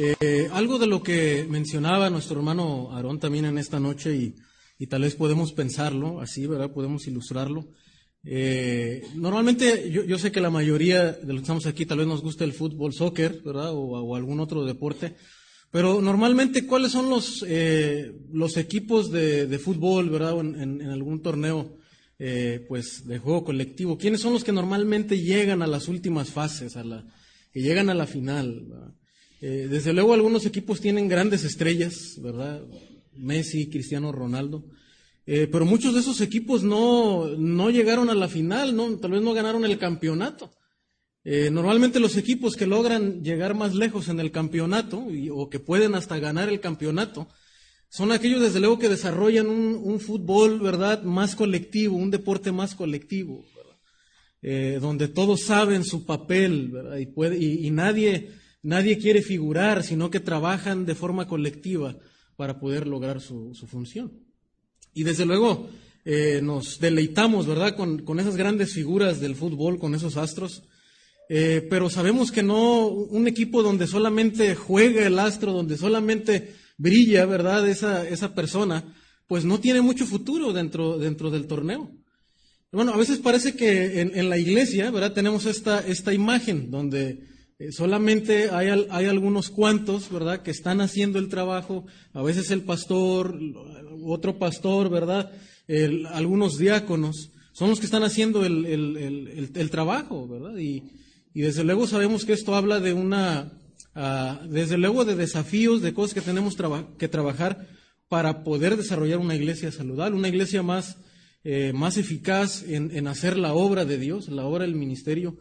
Eh, algo de lo que mencionaba nuestro hermano Aarón también en esta noche y, tal vez podemos pensarlo así, ¿verdad? Podemos ilustrarlo. Eh, normalmente yo, sé que la mayoría de los que estamos aquí tal vez nos gusta el fútbol, soccer, ¿verdad? O, algún otro deporte. Pero normalmente, ¿cuáles son los, eh, los equipos de, fútbol, ¿verdad? En, en, algún torneo eh, pues, de juego colectivo. ¿Quiénes son los que normalmente llegan a las últimas fases, a la, que llegan a la final? Eh, desde luego, algunos equipos tienen grandes estrellas, ¿verdad? Messi, Cristiano Ronaldo. Eh, pero muchos de esos equipos no, no llegaron a la final, ¿no? tal vez no ganaron el campeonato. Eh, normalmente los equipos que logran llegar más lejos en el campeonato o que pueden hasta ganar el campeonato son aquellos desde luego que desarrollan un, fútbol, ¿verdad?, más colectivo, un deporte más colectivo, eh, donde todos saben su papel, ¿verdad? Y, puede, y nadie, nadie quiere figurar, sino que trabajan de forma colectiva para poder lograr su, su función. Y desde luego eh, nos deleitamos, ¿verdad?, con, con, esas grandes figuras del fútbol, con esos astros. Eh, pero sabemos que no un equipo donde solamente juega el astro, donde solamente brilla, ¿verdad?, esa, esa persona, pues no tiene mucho futuro dentro, dentro del torneo. Bueno, a veces parece que en, en la iglesia, ¿verdad?, tenemos esta, esta imagen donde eh, solamente hay, hay, algunos cuantos, ¿verdad?, que están haciendo el trabajo, a veces el pastor, otro pastor, ¿verdad?, el, algunos diáconos, son los que están haciendo el, el, el trabajo, ¿verdad? Y, desde luego sabemos que esto habla de una, uh, desde luego de desafíos, de cosas que tenemos que trabajar para poder desarrollar una iglesia saludable, una iglesia más, eh, más eficaz en hacer la obra de Dios, la obra del ministerio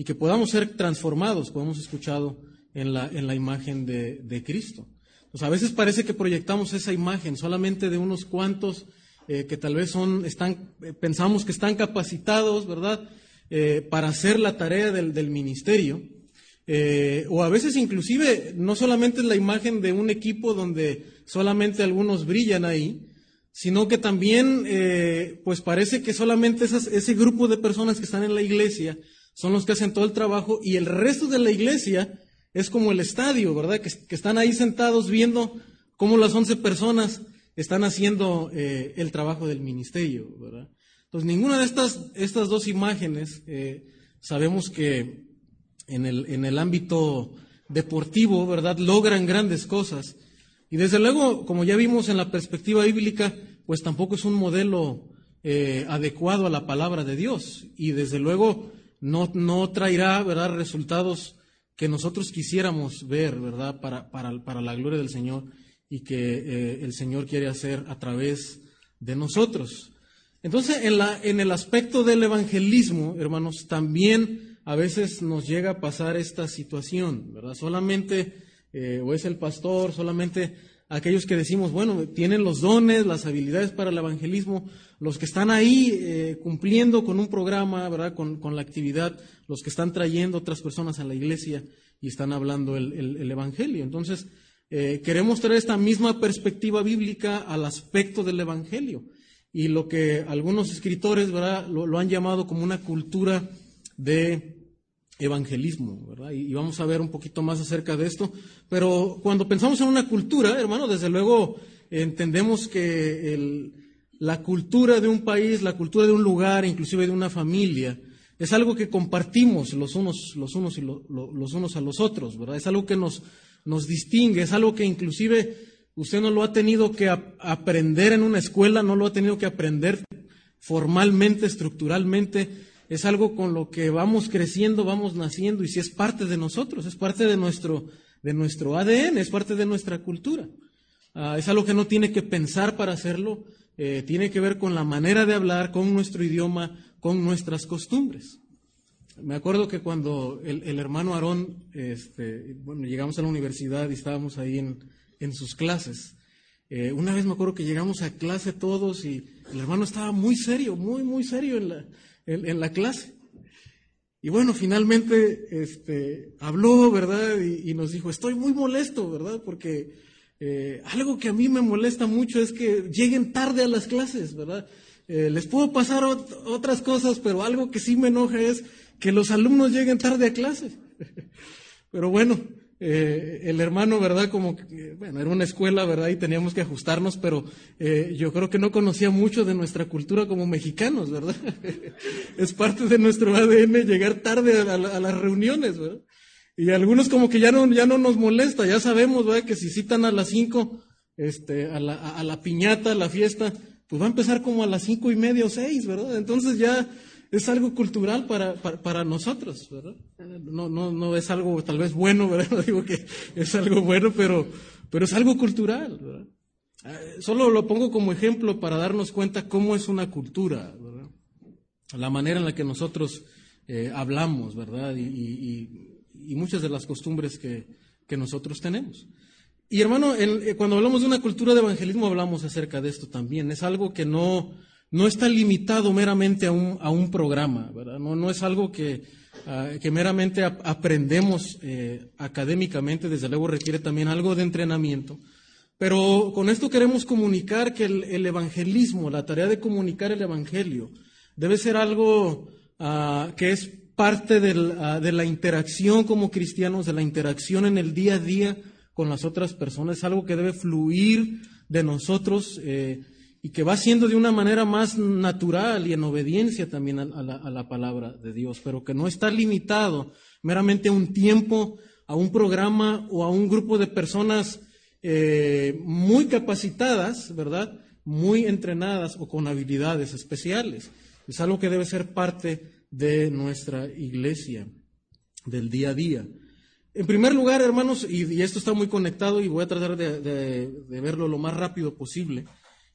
y que podamos ser transformados, como hemos escuchado en la, en la imagen de, de Cristo. Pues a veces parece que proyectamos esa imagen solamente de unos cuantos eh, que tal vez son, están, eh, pensamos que están capacitados, ¿verdad?, eh, para hacer la tarea del, del ministerio. O a veces inclusive no solamente es la imagen de un equipo donde solamente algunos brillan ahí, sino que también pues parece que solamente esas, ese grupo de personas que están en la iglesia son los que hacen todo el trabajo y el resto de la iglesia es como el estadio, ¿verdad? Que, están ahí sentados viendo cómo las once personas están haciendo eh, el trabajo del ministerio, ¿verdad? Entonces, ninguna de estas, estas dos imágenes eh, sabemos que en el, en el ámbito deportivo, ¿verdad?, logran grandes cosas. Y desde luego, como ya vimos en la perspectiva bíblica, pues tampoco es un modelo eh, adecuado a la palabra de Dios. Y desde luego no, no traerá, ¿verdad?, resultados que nosotros quisiéramos ver, ¿verdad?, para, para, para la gloria del Señor y que eh, el Señor quiere hacer a través de nosotros. Entonces, en, la, en el aspecto del evangelismo, hermanos, también a veces nos llega a pasar esta situación, ¿verdad? Solamente, eh, o es el pastor, solamente aquellos que decimos, bueno, tienen los dones, las habilidades para el evangelismo, los que están ahí eh, cumpliendo con un programa, ¿verdad? Con, con, la actividad, los que están trayendo otras personas a la iglesia y están hablando el, el, el evangelio. Entonces, eh, queremos traer esta misma perspectiva bíblica al aspecto del Evangelio y lo que algunos escritores ¿verdad? Lo han llamado como una cultura de evangelismo, ¿verdad? Y, vamos a ver un poquito más acerca de esto. Pero cuando pensamos en una cultura, hermano, desde luego entendemos que el, la cultura de un país, la cultura de un lugar, inclusive de una familia, es algo que compartimos los unos, los unos, y lo, lo, los unos a los otros, ¿verdad? Es algo que nos nos distingue, es algo que inclusive usted no lo ha tenido que ap aprender en una escuela, no lo ha tenido que aprender formalmente, estructuralmente, es algo con lo que vamos creciendo, vamos naciendo y si es parte de nosotros, es parte de nuestro, de nuestro ADN, es parte de nuestra cultura. Uh, es algo que no tiene que pensar para hacerlo, eh, tiene que ver con la manera de hablar, con nuestro idioma, con nuestras costumbres. Me acuerdo que cuando el, el hermano Aarón, este, bueno, llegamos a la universidad y estábamos ahí en, en sus clases. Eh, una vez me acuerdo que llegamos a clase todos y el hermano estaba muy serio, muy, muy serio en la, en, la clase. Y bueno, finalmente este, habló, ¿verdad? Y, nos dijo, estoy muy molesto, ¿verdad? Porque eh, algo que a mí me molesta mucho es que lleguen tarde a las clases, ¿verdad? Eh, les puedo pasar ot otras cosas, pero algo que sí me enoja es que los alumnos lleguen tarde a clase. Pero bueno, eh, el hermano, ¿verdad? Como, bueno, era una escuela, ¿verdad? Y teníamos que ajustarnos, pero eh, yo creo que no conocía mucho de nuestra cultura como mexicanos, ¿verdad? es parte de nuestro ADN llegar tarde a, las reuniones, ¿verdad? Y algunos como que ya no, ya no nos molesta, ya sabemos, ¿verdad? Que si citan a las cinco, este, a la, a la piñata, a la fiesta, pues va a empezar como a las cinco y media o seis, ¿verdad? Entonces ya es algo cultural para, para, nosotros, ¿verdad? No, no, no es algo tal vez bueno, ¿verdad? No digo que es algo bueno, pero, pero es algo cultural, ¿verdad? Eh, solo lo pongo como ejemplo para darnos cuenta cómo es una cultura, ¿verdad? La manera en la que nosotros eh, hablamos, ¿verdad? Y, y, muchas de las costumbres que, que nosotros tenemos. Y hermano, eh, cuando hablamos de una cultura de evangelismo hablamos acerca de esto también. Es algo que no, no está limitado meramente a un, programa, ¿verdad? No, es algo que, ah, meramente aprendemos eh, académicamente, desde luego requiere también algo de entrenamiento. Pero con esto queremos comunicar que el, evangelismo, la tarea de comunicar el evangelio, debe ser algo ah, que es parte ah, de la interacción como cristianos, de la interacción en el día a día con las otras personas, es algo que debe fluir de nosotros. Eh, y que va siendo de una manera más natural y en obediencia también a, la, palabra de Dios, pero que no está limitado meramente a un tiempo, a un programa o a un grupo de personas eh, muy capacitadas, ¿verdad? Muy entrenadas o con habilidades especiales. Es algo que debe ser parte de nuestra iglesia, del día a día. En primer lugar, hermanos, y, esto está muy conectado y voy a tratar de verlo lo más rápido posible,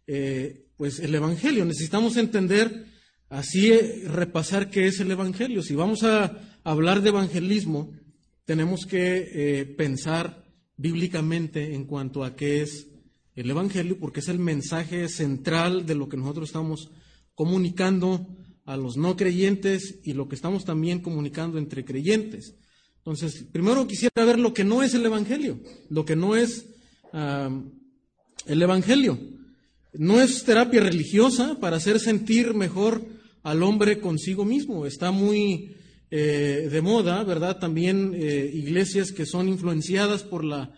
eh, pues el Evangelio. Necesitamos entender, así eh, repasar qué es el Evangelio. Si vamos a hablar de evangelismo, tenemos que eh, pensar bíblicamente en cuanto a qué es el Evangelio, porque es el mensaje central de lo que nosotros estamos comunicando a los no creyentes y lo que estamos también comunicando entre creyentes. Entonces, primero quisiera ver lo que no es el Evangelio, lo que no es el Evangelio. No es terapia religiosa para hacer sentir mejor al hombre consigo mismo. Está muy eh, de moda, ¿verdad? También eh, iglesias que son influenciadas por la,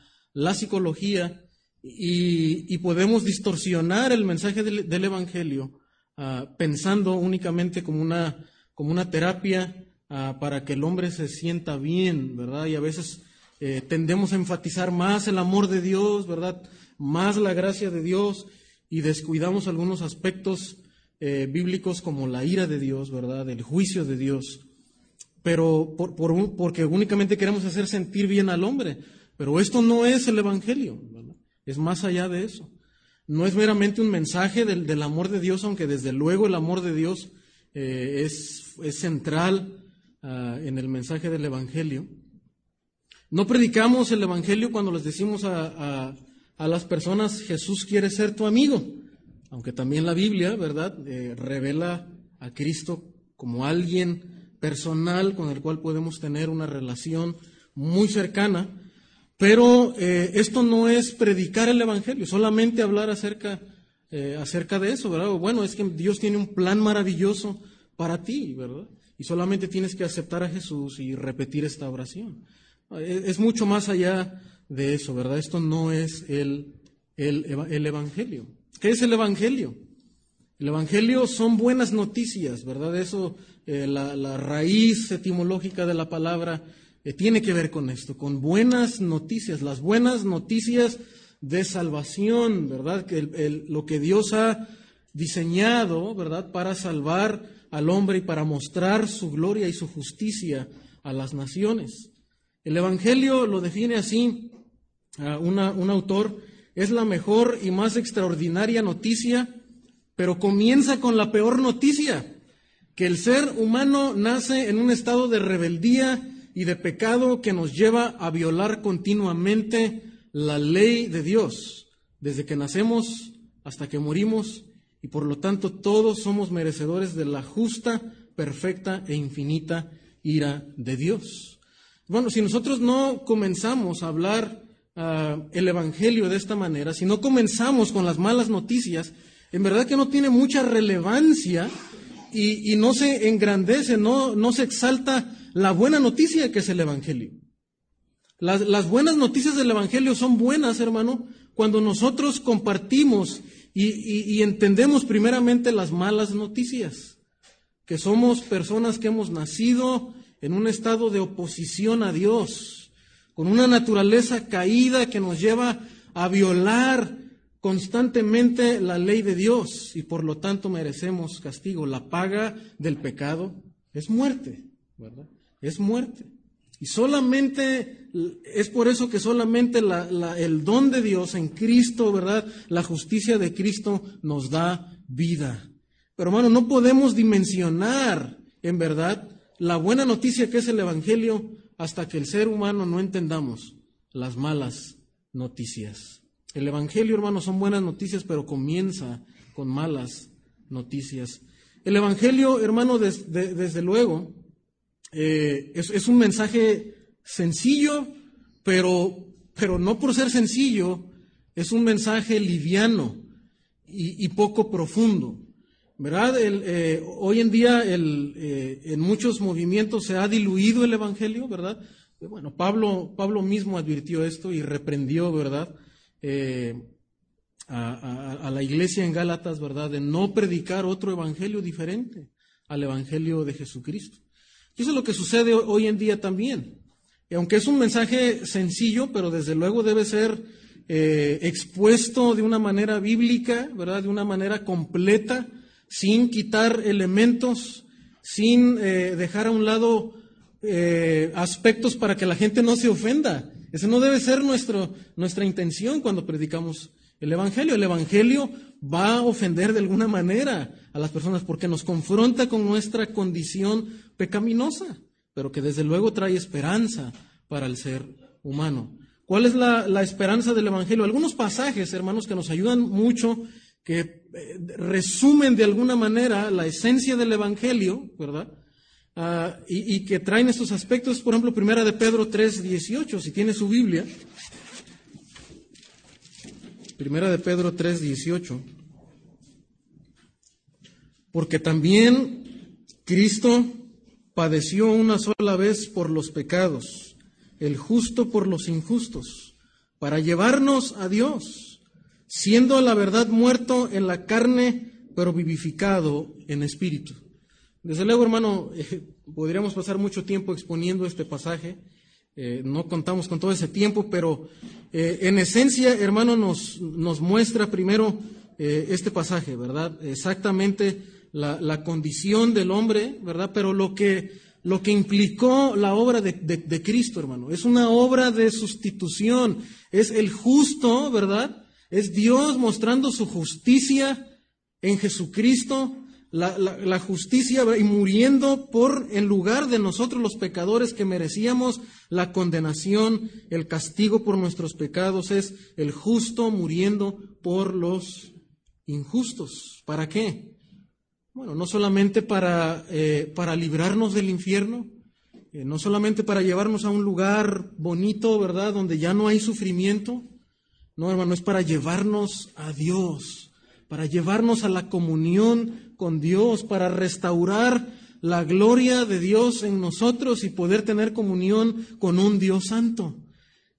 psicología y, podemos distorsionar el mensaje del, Evangelio ah, pensando únicamente como una, como una terapia ah, para que el hombre se sienta bien, ¿verdad? Y a veces eh, tendemos a enfatizar más el amor de Dios, ¿verdad? Más la gracia de Dios y descuidamos algunos aspectos eh, bíblicos como la ira de Dios, ¿verdad? El juicio de Dios. Pero por, porque únicamente queremos hacer sentir bien al hombre. Pero esto no es el Evangelio, ¿verdad? Es más allá de eso. No es meramente un mensaje del, amor de Dios, aunque desde luego el amor de Dios eh, es, es, central ah, en el mensaje del Evangelio. No predicamos el Evangelio cuando les decimos a las personas, Jesús quiere ser tu amigo, aunque también la Biblia, ¿verdad?, eh, revela a Cristo como alguien personal con el cual podemos tener una relación muy cercana, pero eh, esto no es predicar el Evangelio, solamente hablar acerca, eh, acerca de eso, ¿verdad? Bueno, es que Dios tiene un plan maravilloso para ti, ¿verdad? Y solamente tienes que aceptar a Jesús y repetir esta oración. Es mucho más allá de eso, ¿verdad? Esto no es el, el, Evangelio. ¿Qué es el Evangelio? El Evangelio son buenas noticias, ¿verdad? Eso, eh, la, raíz etimológica de la palabra eh, tiene que ver con esto, con buenas noticias, las buenas noticias de salvación, ¿verdad? Que lo que Dios ha diseñado, ¿verdad? Para salvar al hombre y para mostrar su gloria y su justicia a las naciones. El Evangelio lo define así un autor, es la mejor y más extraordinaria noticia, pero comienza con la peor noticia, que el ser humano nace en un estado de rebeldía y de pecado que nos lleva a violar continuamente la ley de Dios, desde que nacemos hasta que morimos, y por lo tanto todos somos merecedores de la justa, perfecta e infinita ira de Dios. Bueno, si nosotros no comenzamos a hablar Ah, el Evangelio de esta manera, si no comenzamos con las malas noticias, en verdad que no tiene mucha relevancia y, no se engrandece, no, no se exalta la buena noticia que es el Evangelio. Las, buenas noticias del Evangelio son buenas, hermano, cuando nosotros compartimos y, entendemos primeramente las malas noticias, que somos personas que hemos nacido en un estado de oposición a Dios, con una naturaleza caída que nos lleva a violar constantemente la ley de Dios y por lo tanto merecemos castigo. La paga del pecado es muerte, ¿verdad? Es muerte. Y solamente, es por eso que solamente el don de Dios en Cristo, ¿verdad? La justicia de Cristo nos da vida. Pero hermano, no podemos dimensionar, en verdad, la buena noticia que es el Evangelio hasta que el ser humano no entendamos las malas noticias. El Evangelio, hermano, son buenas noticias, pero comienza con malas noticias. El Evangelio, hermano, desde luego, eh, es, un mensaje sencillo, pero, pero no por ser sencillo, es un mensaje liviano y, poco profundo. ¿Verdad? Eh, hoy en día eh, en muchos movimientos se ha diluido el Evangelio, ¿verdad? Bueno, Pablo, mismo advirtió esto y reprendió, ¿verdad? a, la iglesia en Gálatas, ¿verdad? De no predicar otro Evangelio diferente al Evangelio de Jesucristo. Y eso es lo que sucede hoy en día también. Y aunque es un mensaje sencillo, pero desde luego debe ser eh, expuesto de una manera bíblica, ¿verdad? De una manera completa, sin quitar elementos, sin eh, dejar a un lado eh, aspectos para que la gente no se ofenda. Esa no debe ser nuestro, nuestra intención cuando predicamos el Evangelio. El Evangelio va a ofender de alguna manera a las personas porque nos confronta con nuestra condición pecaminosa, pero que desde luego trae esperanza para el ser humano. ¿Cuál es la, esperanza del Evangelio? Algunos pasajes, hermanos, que nos ayudan mucho, que resumen de alguna manera la esencia del Evangelio, ¿verdad? Ah, y, y, que traen estos aspectos, por ejemplo, primera de Pedro 3, 18, si tiene su Biblia. Primera de Pedro 3, 18. Porque también Cristo padeció una sola vez por los pecados, el justo por los injustos, para llevarnos a Dios, siendo la verdad muerto en la carne, pero vivificado en espíritu. Desde luego, hermano, eh, podríamos pasar mucho tiempo exponiendo este pasaje. Eh, no contamos con todo ese tiempo, pero eh, en esencia, hermano, nos, nos muestra primero este pasaje, ¿verdad? Exactamente la, condición del hombre, ¿verdad? Pero lo que, lo que implicó la obra de, de, Cristo, hermano, es una obra de sustitución, es el justo, ¿verdad? Es Dios mostrando su justicia en Jesucristo, la, justicia y muriendo por en lugar de nosotros los pecadores que merecíamos la condenación, el castigo por nuestros pecados, es el justo muriendo por los injustos. ¿Para qué? Bueno, no solamente para, eh, para librarnos del infierno, eh, no solamente para llevarnos a un lugar bonito, ¿verdad?, donde ya no hay sufrimiento. No, hermano, es para llevarnos a Dios, para llevarnos a la comunión con Dios, para restaurar la gloria de Dios en nosotros y poder tener comunión con un Dios santo.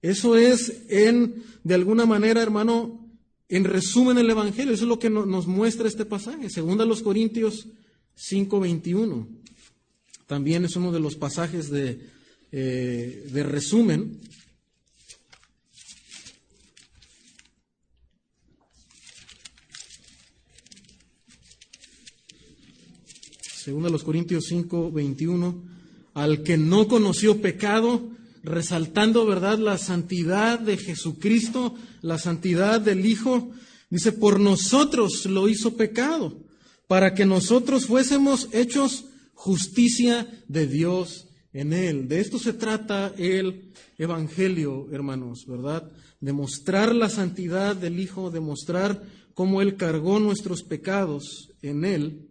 Eso es en, de alguna manera, hermano, en resumen, el Evangelio, eso es lo que nos muestra este pasaje, según a los Corintios 5:21. También es uno de los pasajes de, eh, de resumen. Según a los Corintios 5:21, al que no conoció pecado, resaltando, ¿verdad?, la santidad de Jesucristo, la santidad del Hijo. Dice, por nosotros lo hizo pecado, para que nosotros fuésemos hechos justicia de Dios en Él. De esto se trata el Evangelio, hermanos, ¿verdad? Demostrar la santidad del Hijo, demostrar cómo Él cargó nuestros pecados en Él.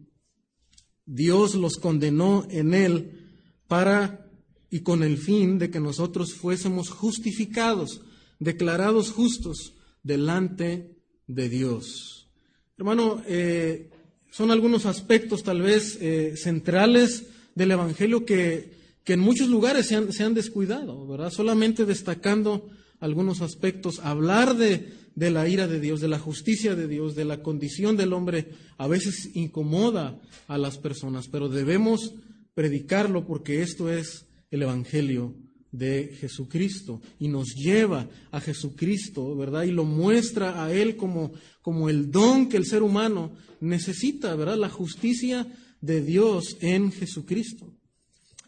Dios los condenó en Él para y con el fin de que nosotros fuésemos justificados, declarados justos delante de Dios. Hermano, eh, son algunos aspectos tal vez eh, centrales del Evangelio que, que en muchos lugares se han, se han descuidado, ¿verdad? Solamente destacando algunos aspectos, hablar de, de la ira de Dios, de la justicia de Dios, de la condición del hombre, a veces incomoda a las personas, pero debemos predicarlo porque esto es el Evangelio de Jesucristo y nos lleva a Jesucristo, ¿verdad? Y lo muestra a Él como, como el don que el ser humano necesita, ¿verdad? La justicia de Dios en Jesucristo.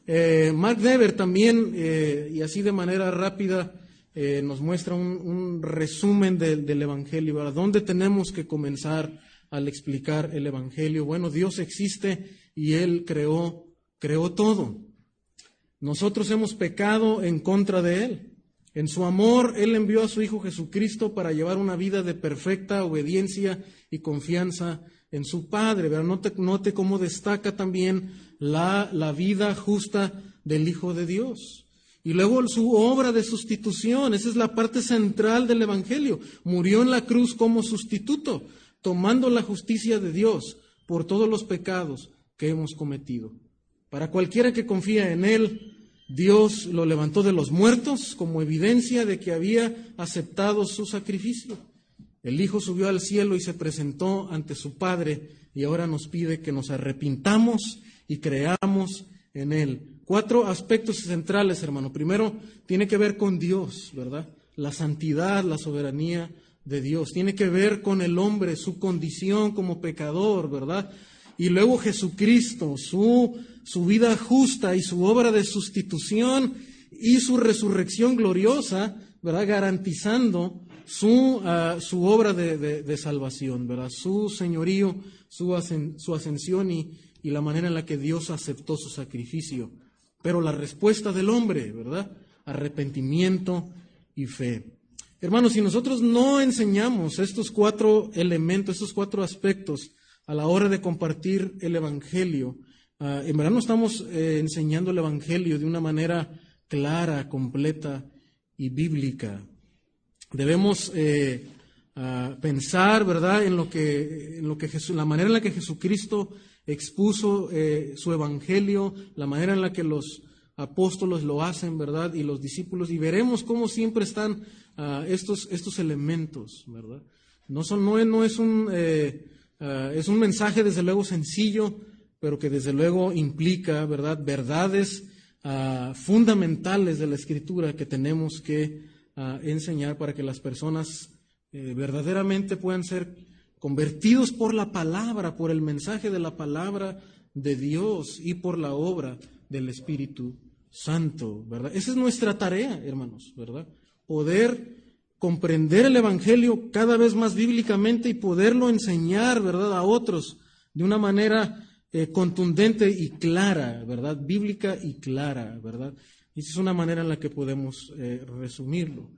Eh, Mark Dever también, eh, y así de manera rápida, eh, nos muestra un, resumen del, Evangelio, ¿verdad? ¿Dónde tenemos que comenzar al explicar el Evangelio? Bueno, Dios existe y Él creó, creó todo. Nosotros hemos pecado en contra de Él. En su amor, Él envió a su Hijo Jesucristo para llevar una vida de perfecta obediencia y confianza en su Padre. Note, note cómo destaca también la, la vida justa del Hijo de Dios. Y luego su obra de sustitución, esa es la parte central del Evangelio. Murió en la cruz como sustituto, tomando la justicia de Dios por todos los pecados que hemos cometido. Para cualquiera que confía en Él, Dios lo levantó de los muertos como evidencia de que había aceptado su sacrificio. El Hijo subió al cielo y se presentó ante su Padre y ahora nos pide que nos arrepintamos y creamos en Él. Cuatro aspectos centrales, hermano. Primero, tiene que ver con Dios, ¿verdad? La santidad, la soberanía de Dios. Tiene que ver con el hombre, su condición como pecador, ¿verdad? Y luego Jesucristo, su, su vida justa y su obra de sustitución y su resurrección gloriosa, ¿verdad? Garantizando su, ah, su obra de, salvación, ¿verdad? Su señorío, su, su ascensión y, y la manera en la que Dios aceptó su sacrificio. Pero la respuesta del hombre, ¿verdad? Arrepentimiento y fe. Hermanos, si nosotros no enseñamos estos cuatro elementos, estos cuatro aspectos, a la hora de compartir el Evangelio. Ah, en verdad no estamos eh, enseñando el Evangelio de una manera clara, completa y bíblica. Debemos eh, ah, pensar, ¿verdad?, en lo que, en lo que la manera en la que Jesucristo expuso eh, su Evangelio, la manera en la que los apóstoles lo hacen, ¿verdad?, y los discípulos, y veremos cómo siempre están ah, estos, estos elementos, ¿verdad? No, son, no, no es un Ah, es un mensaje desde luego sencillo, pero que desde luego implica, ¿verdad?, verdades ah, fundamentales de la escritura que tenemos que enseñar para que las personas eh, verdaderamente puedan ser convertidos por la palabra, por el mensaje de la palabra de Dios y por la obra del Espíritu Santo, ¿verdad? Esa es nuestra tarea, hermanos, ¿verdad? Poder comprender el Evangelio cada vez más bíblicamente y poderlo enseñar, ¿verdad?, a otros de una manera eh, contundente y clara, ¿verdad?, bíblica y clara, ¿verdad? esa es una manera en la que podemos eh, resumirlo.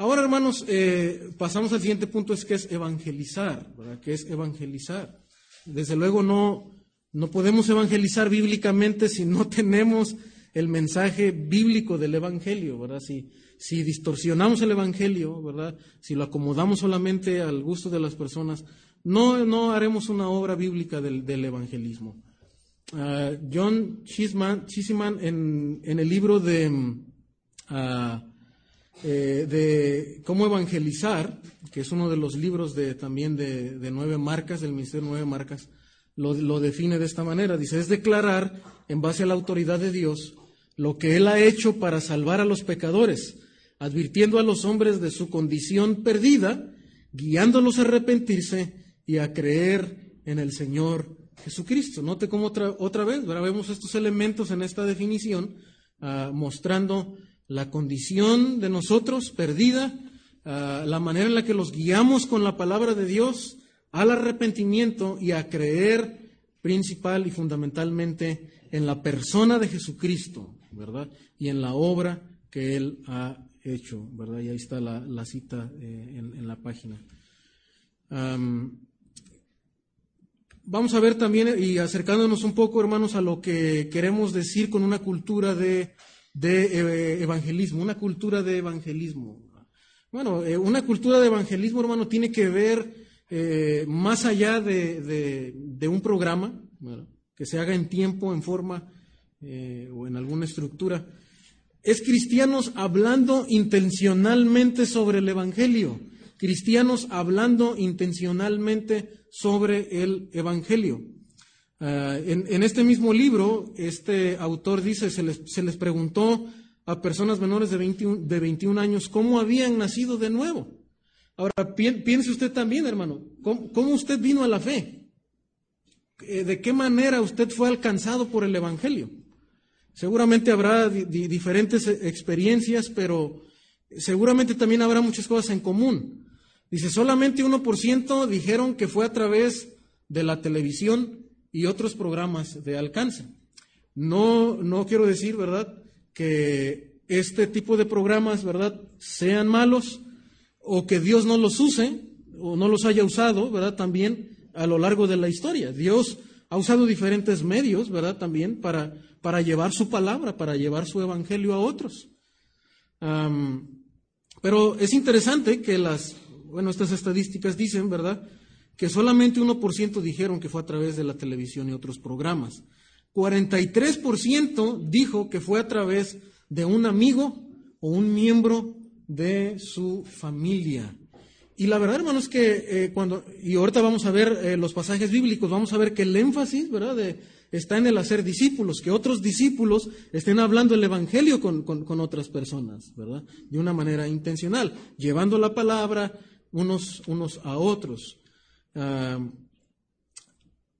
Ahora, hermanos, eh, pasamos al siguiente punto, es que es evangelizar, ¿verdad? Que es evangelizar. Desde luego no, no podemos evangelizar bíblicamente si no tenemos el mensaje bíblico del Evangelio, ¿verdad? Si, si distorsionamos el Evangelio, ¿verdad? Si lo acomodamos solamente al gusto de las personas, no, no haremos una obra bíblica del, evangelismo. Ah, John Chisman, en, en, el libro de, ah, eh, de Cómo Evangelizar, que es uno de los libros de, también de, de nueve marcas, del Ministerio de Nueve Marcas, lo, lo define de esta manera. Dice, es declarar, en base a la autoridad de Dios, lo que Él ha hecho para salvar a los pecadores advirtiendo a los hombres de su condición perdida, guiándolos a arrepentirse y a creer en el Señor Jesucristo. Note cómo otra, otra vez, vemos estos elementos en esta definición, ah, mostrando la condición de nosotros perdida, ah, la manera en la que los guiamos con la palabra de Dios al arrepentimiento y a creer principal y fundamentalmente en la persona de Jesucristo, ¿verdad? Y en la obra que Él ha hecho, ¿verdad? Y ahí está la, cita eh, en, la página. vamos a ver también, y acercándonos un poco, hermanos, a lo que queremos decir con una cultura de, de evangelismo, una cultura de evangelismo. Bueno, eh, una cultura de evangelismo, hermano, tiene que ver eh, más allá de, de, un programa, que se haga en tiempo, en forma eh, o en alguna estructura, es cristianos hablando intencionalmente sobre el Evangelio, cristianos hablando intencionalmente sobre el Evangelio. Ah, en, este mismo libro, este autor dice, se les, preguntó a personas menores de 21, de 21, años cómo habían nacido de nuevo. Ahora, piense usted también, hermano, ¿cómo, usted vino a la fe? Eh, ¿De qué manera usted fue alcanzado por el Evangelio? Seguramente habrá diferentes experiencias, pero seguramente también habrá muchas cosas en común. Dice, solamente 1% dijeron que fue a través de la televisión y otros programas de alcance. No, no quiero decir, ¿verdad?, que este tipo de programas, ¿verdad?, sean malos o que Dios no los use o no los haya usado, ¿verdad?, también a lo largo de la historia. Dios ha usado diferentes medios, ¿verdad?, también para, para llevar su palabra, para llevar su evangelio a otros. pero es interesante que las, bueno, estas estadísticas dicen, ¿verdad?, que solamente 1% dijeron que fue a través de la televisión y otros programas. 43% dijo que fue a través de un amigo o un miembro de su familia. Y la verdad, hermano, es que eh, cuando, y ahorita vamos a ver eh, los pasajes bíblicos, vamos a ver que el énfasis, ¿verdad?, está en el hacer discípulos, que otros discípulos estén hablando el Evangelio con, otras personas, ¿verdad?, de una manera intencional, llevando la palabra unos, unos a otros.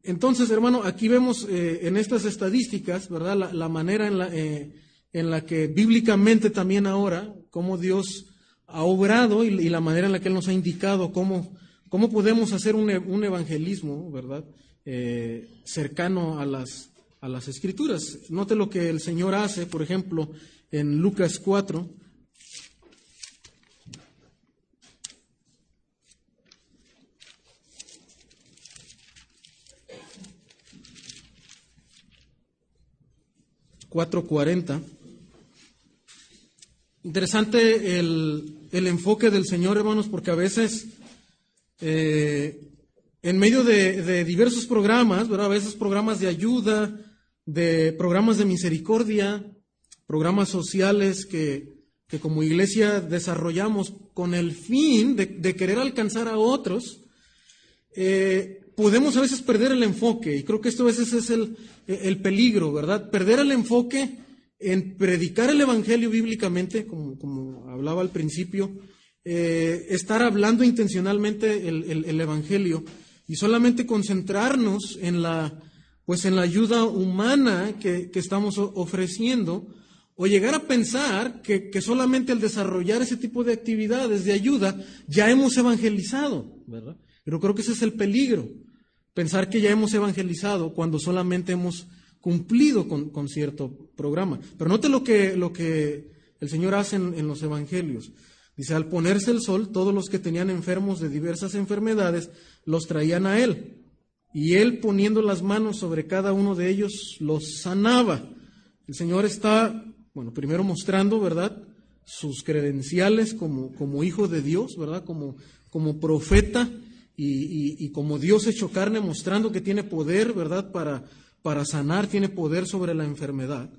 Entonces, hermano, aquí vemos eh, en estas estadísticas, ¿verdad?, la, manera en la, eh, en la, que bíblicamente también ahora, cómo Dios ha obrado y, la manera en la que Él nos ha indicado cómo, cómo podemos hacer un, un evangelismo, ¿verdad?, eh, cercano a las, a las escrituras. Note lo que el Señor hace, por ejemplo, en Lucas 4, 4.40. Interesante el, enfoque del Señor, hermanos, porque a veces eh, en medio de, diversos programas, ¿verdad? a veces programas de ayuda, de programas de misericordia, programas sociales que, como iglesia desarrollamos con el fin de, querer alcanzar a otros, eh, podemos a veces perder el enfoque, y creo que esto a veces es el, peligro, ¿verdad? Perder el enfoque en predicar el Evangelio bíblicamente, como, hablaba al principio, eh, estar hablando intencionalmente el, Evangelio y solamente concentrarnos en la, pues en la ayuda humana que, estamos ofreciendo, o llegar a pensar que, que, solamente al desarrollar ese tipo de actividades de ayuda ya hemos evangelizado, ¿verdad? Pero creo que ese es el peligro pensar que ya hemos evangelizado cuando solamente hemos cumplido con, cierto programa. Pero note lo que, lo que el Señor hace en, los evangelios. Dice, al ponerse el sol, todos los que tenían enfermos de diversas enfermedades los traían a Él. Y Él poniendo las manos sobre cada uno de ellos los sanaba. El Señor está, bueno, primero mostrando, ¿verdad? Sus credenciales como, como hijo de Dios, ¿verdad? Como, como profeta y, como Dios hecho carne, mostrando que tiene poder, ¿verdad?, para, para sanar, tiene poder sobre la enfermedad.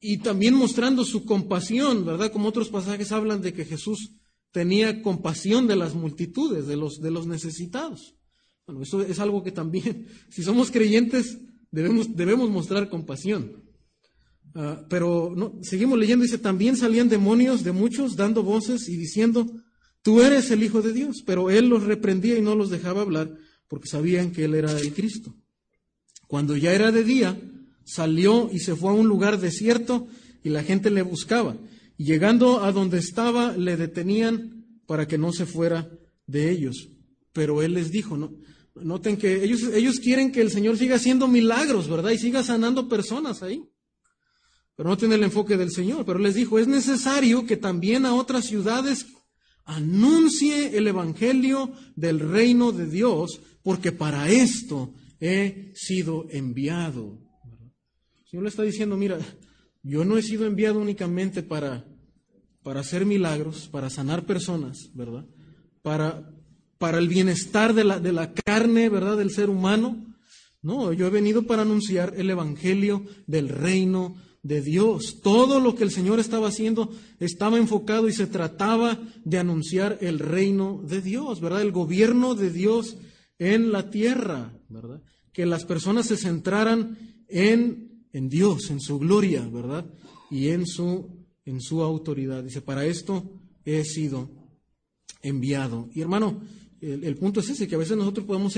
Y también mostrando su compasión, ¿verdad? Como otros pasajes hablan de que Jesús tenía compasión de las multitudes, de los, de los necesitados. Bueno, eso es algo que también, si somos creyentes, debemos, debemos mostrar compasión. Ah, pero seguimos leyendo, dice, también salían demonios de muchos dando voces y diciendo, tú eres el Hijo de Dios, pero él los reprendía y no los dejaba hablar porque sabían que él era el Cristo. Cuando ya era de día, salió y se fue a un lugar desierto y la gente le buscaba. Y llegando a donde estaba, le detenían para que no se fuera de ellos. Pero él les dijo, no, noten que ellos, ellos quieren que el Señor siga haciendo milagros, ¿verdad? Y siga sanando personas ahí. Pero no tiene el enfoque del Señor. Pero les dijo, es necesario que también a otras ciudades anuncie el Evangelio del reino de Dios, porque para esto he sido enviado. El Señor le está diciendo, mira, yo no he sido enviado únicamente para, para hacer milagros, para sanar personas, ¿verdad? Para, para el bienestar de la, de la carne, ¿verdad? Del ser humano, No, yo he venido para anunciar el Evangelio del reino de Dios. Todo lo que el Señor estaba haciendo estaba enfocado y se trataba de anunciar el reino de Dios, ¿verdad? El gobierno de Dios en la tierra, ¿verdad? Que las personas se centraran en, en Dios, en su gloria, ¿verdad? Y en su, en su autoridad. Dice, para esto he sido enviado. Y hermano, el, punto es ese, que a veces nosotros podemos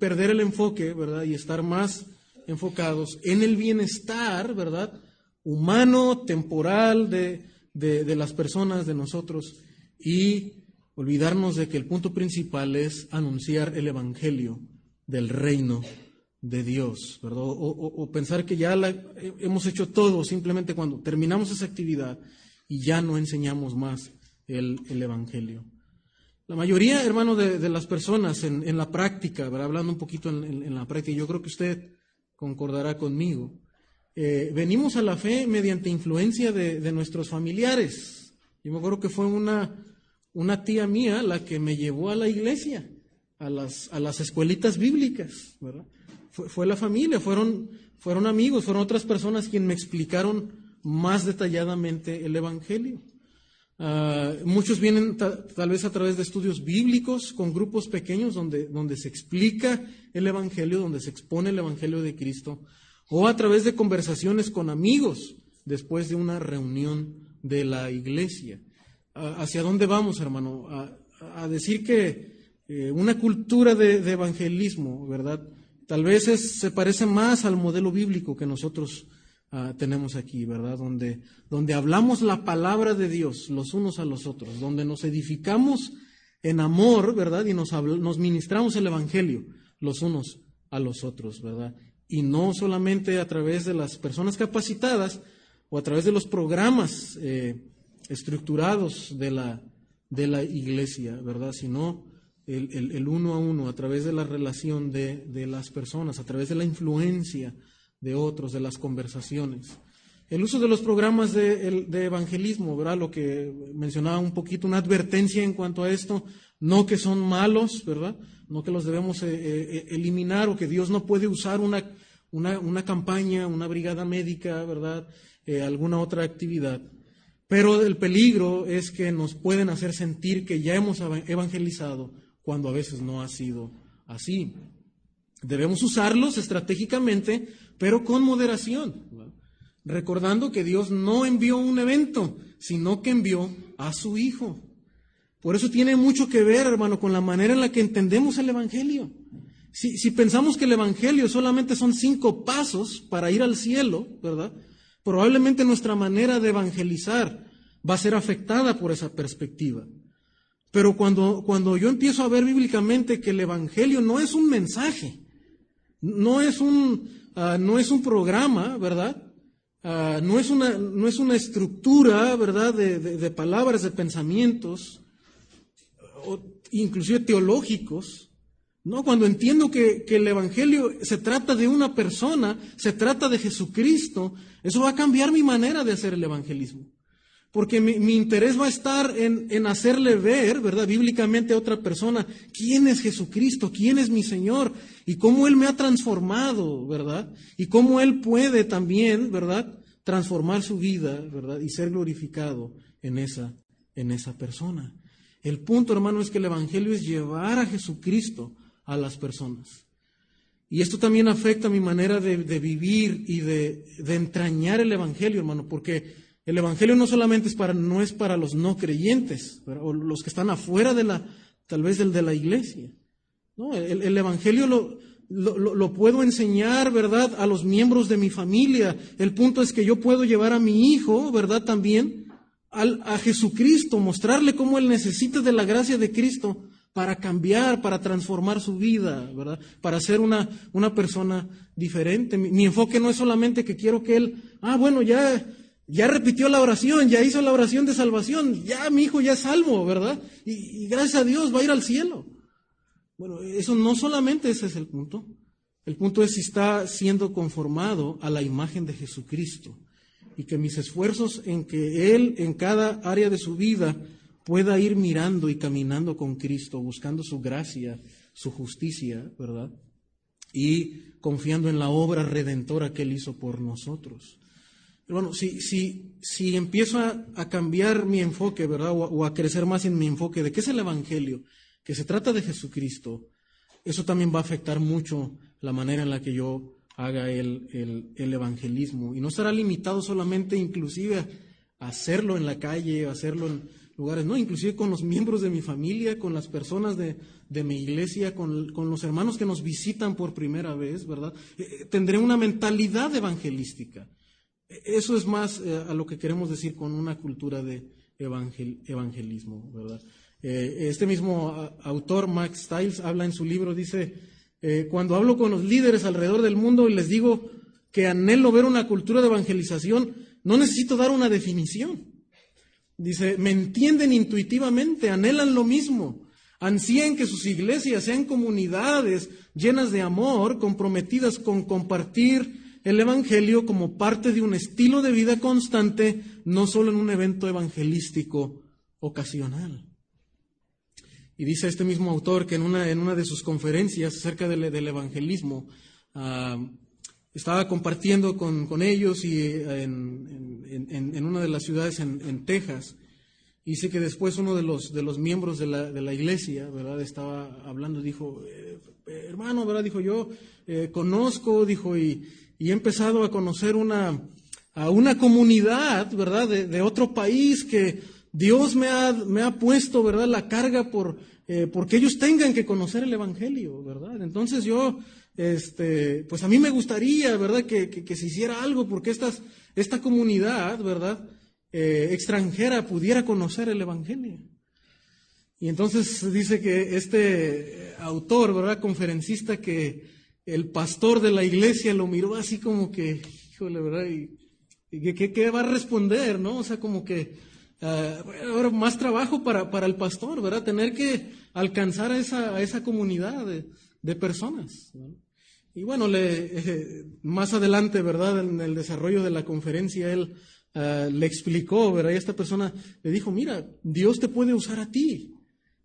perder el enfoque, ¿verdad? Y estar más enfocados en el bienestar, ¿verdad? Humano, temporal de, de las personas, de nosotros, y olvidarnos de que el punto principal es anunciar el Evangelio del reino de Dios, ¿verdad? O, pensar que ya hemos hecho todo simplemente cuando terminamos esa actividad y ya no enseñamos más el, Evangelio. La mayoría, hermano, de, las personas en, la práctica, hablando un poquito en, la práctica, yo creo que usted concordará conmigo, eh, venimos a la fe mediante influencia de, nuestros familiares. Yo me acuerdo que fue una, tía mía la que me llevó a la iglesia, a las, escuelitas bíblicas. Fue, la familia, fueron, amigos, fueron otras personas quienes me explicaron más detalladamente el Evangelio. Ah, muchos vienen tal vez a través de estudios bíblicos con grupos pequeños donde se explica el Evangelio, donde se expone el Evangelio de Cristo, o a través de conversaciones con amigos después de una reunión de la iglesia. Ah, ¿Hacia dónde vamos, hermano? A, decir que eh, una cultura de, evangelismo, ¿verdad? Tal vez se parece más al modelo bíblico que nosotros Ah, tenemos aquí, ¿verdad? Donde, donde hablamos la palabra de Dios los unos a los otros, donde nos edificamos en amor, ¿verdad? Y nos, nos ministramos el Evangelio los unos a los otros, ¿verdad? Y no solamente a través de las personas capacitadas o a través de los programas eh, estructurados de la, de la iglesia, ¿verdad? Sino el, el, uno a uno, a través de la relación de, de las personas, a través de la influencia de otros, de las conversaciones. El uso de los programas de, evangelismo, ¿verdad? Lo que mencionaba un poquito, una advertencia en cuanto a esto, no que son malos, ¿verdad? No que los debemos eh, eh, eliminar o que Dios no puede usar una, una, campaña, una brigada médica, ¿verdad? Eh, alguna otra actividad. Pero el peligro es que nos pueden hacer sentir que ya hemos evangelizado cuando a veces no ha sido así. Debemos usarlos estratégicamente pero con moderación, recordando que Dios no envió un evento, sino que envió a su Hijo. Por eso tiene mucho que ver, hermano, con la manera en la que entendemos el Evangelio. Si, pensamos que el Evangelio solamente son cinco pasos para ir al cielo, ¿verdad? Probablemente nuestra manera de evangelizar va a ser afectada por esa perspectiva. Pero cuando, cuando yo empiezo a ver bíblicamente que el Evangelio no es un mensaje, no es un, Ah, no es un programa, ¿verdad? Ah, no, es una, no, es una, estructura, ¿verdad?, de, palabras, de pensamientos, o inclusive teológicos. No, cuando entiendo que, que, el Evangelio se trata de una persona, se trata de Jesucristo, eso va a cambiar mi manera de hacer el evangelismo. Porque mi, interés va a estar en, hacerle ver, ¿verdad? Bíblicamente a otra persona, quién es Jesucristo, quién es mi Señor y cómo Él me ha transformado, ¿verdad? Y cómo Él puede también, ¿verdad? Transformar su vida, ¿verdad? Y ser glorificado en esa, en esa persona. El punto, hermano, es que el Evangelio es llevar a Jesucristo a las personas. Y esto también afecta mi manera de, vivir y de, entrañar el Evangelio, hermano, porque el Evangelio no solamente es para, no es para los no creyentes, o los que están afuera de la, tal vez del de la iglesia. No, el, Evangelio lo, lo, puedo enseñar, ¿verdad?, a los miembros de mi familia. El punto es que yo puedo llevar a mi hijo, ¿verdad?, también al, a Jesucristo, mostrarle cómo él necesita de la gracia de Cristo para cambiar, para transformar su vida, ¿verdad? Para ser una, una persona diferente. Mi, enfoque no es solamente que quiero que él, ah, bueno, ya ya repitió la oración, ya hizo la oración de salvación, ya mi hijo ya es salvo, ¿verdad? Y, gracias a Dios va a ir al cielo. Bueno, eso no solamente ese es el punto. El punto es si está siendo conformado a la imagen de Jesucristo y que mis esfuerzos en que Él en cada área de su vida pueda ir mirando y caminando con Cristo, buscando su gracia, su justicia, ¿verdad? Y confiando en la obra redentora que Él hizo por nosotros. Bueno, si, si, si empiezo a, cambiar mi enfoque, ¿verdad? O, a crecer más en mi enfoque de qué es el Evangelio, que se trata de Jesucristo, eso también va a afectar mucho la manera en la que yo haga el, el, evangelismo. Y no será limitado solamente inclusive a hacerlo en la calle, a hacerlo en lugares, no, inclusive con los miembros de mi familia, con las personas de, de mi iglesia, con, con, los hermanos que nos visitan por primera vez, ¿verdad? Eh, eh, tendré una mentalidad evangelística. Eso es más eh, a lo que queremos decir con una cultura de evangelismo, ¿verdad? Este mismo autor, Max Stiles, habla en su libro, dice, eh, cuando hablo con los líderes alrededor del mundo y les digo que anhelo ver una cultura de evangelización, no necesito dar una definición. Dice, me entienden intuitivamente, anhelan lo mismo, ansían que sus iglesias sean comunidades llenas de amor, comprometidas con compartir el Evangelio como parte de un estilo de vida constante, no solo en un evento evangelístico ocasional. Y dice este mismo autor que en una, en una de sus conferencias acerca del, evangelismo, ah, estaba compartiendo con, ellos y en, una de las ciudades en, Texas. Dice que después uno de los, de los miembros de la, de la iglesia, ¿verdad? Estaba hablando, dijo, eh, hermano, ¿verdad? Dijo, yo eh, conozco, dijo, y, y he empezado a conocer una, a una comunidad, ¿verdad?, de, otro país que Dios me ha, puesto, ¿verdad?, la carga por, eh, porque ellos tengan que conocer el Evangelio, ¿verdad? Entonces yo, este, pues a mí me gustaría, ¿verdad?, que, se hiciera algo porque esta comunidad, ¿verdad?, eh, extranjera pudiera conocer el Evangelio. Y entonces dice que este autor, ¿verdad?, conferencista que el pastor de la iglesia lo miró así como que, híjole, ¿verdad? ¿Y, qué, va a responder, no? O sea, como que ah, ahora más trabajo para, para, el pastor, ¿verdad? Tener que alcanzar a esa, a esa comunidad de, personas. Y bueno, le, eh, más adelante, ¿verdad? En el desarrollo de la conferencia, él ah, le explicó, ¿verdad? Y esta persona le dijo, mira, Dios te puede usar a ti.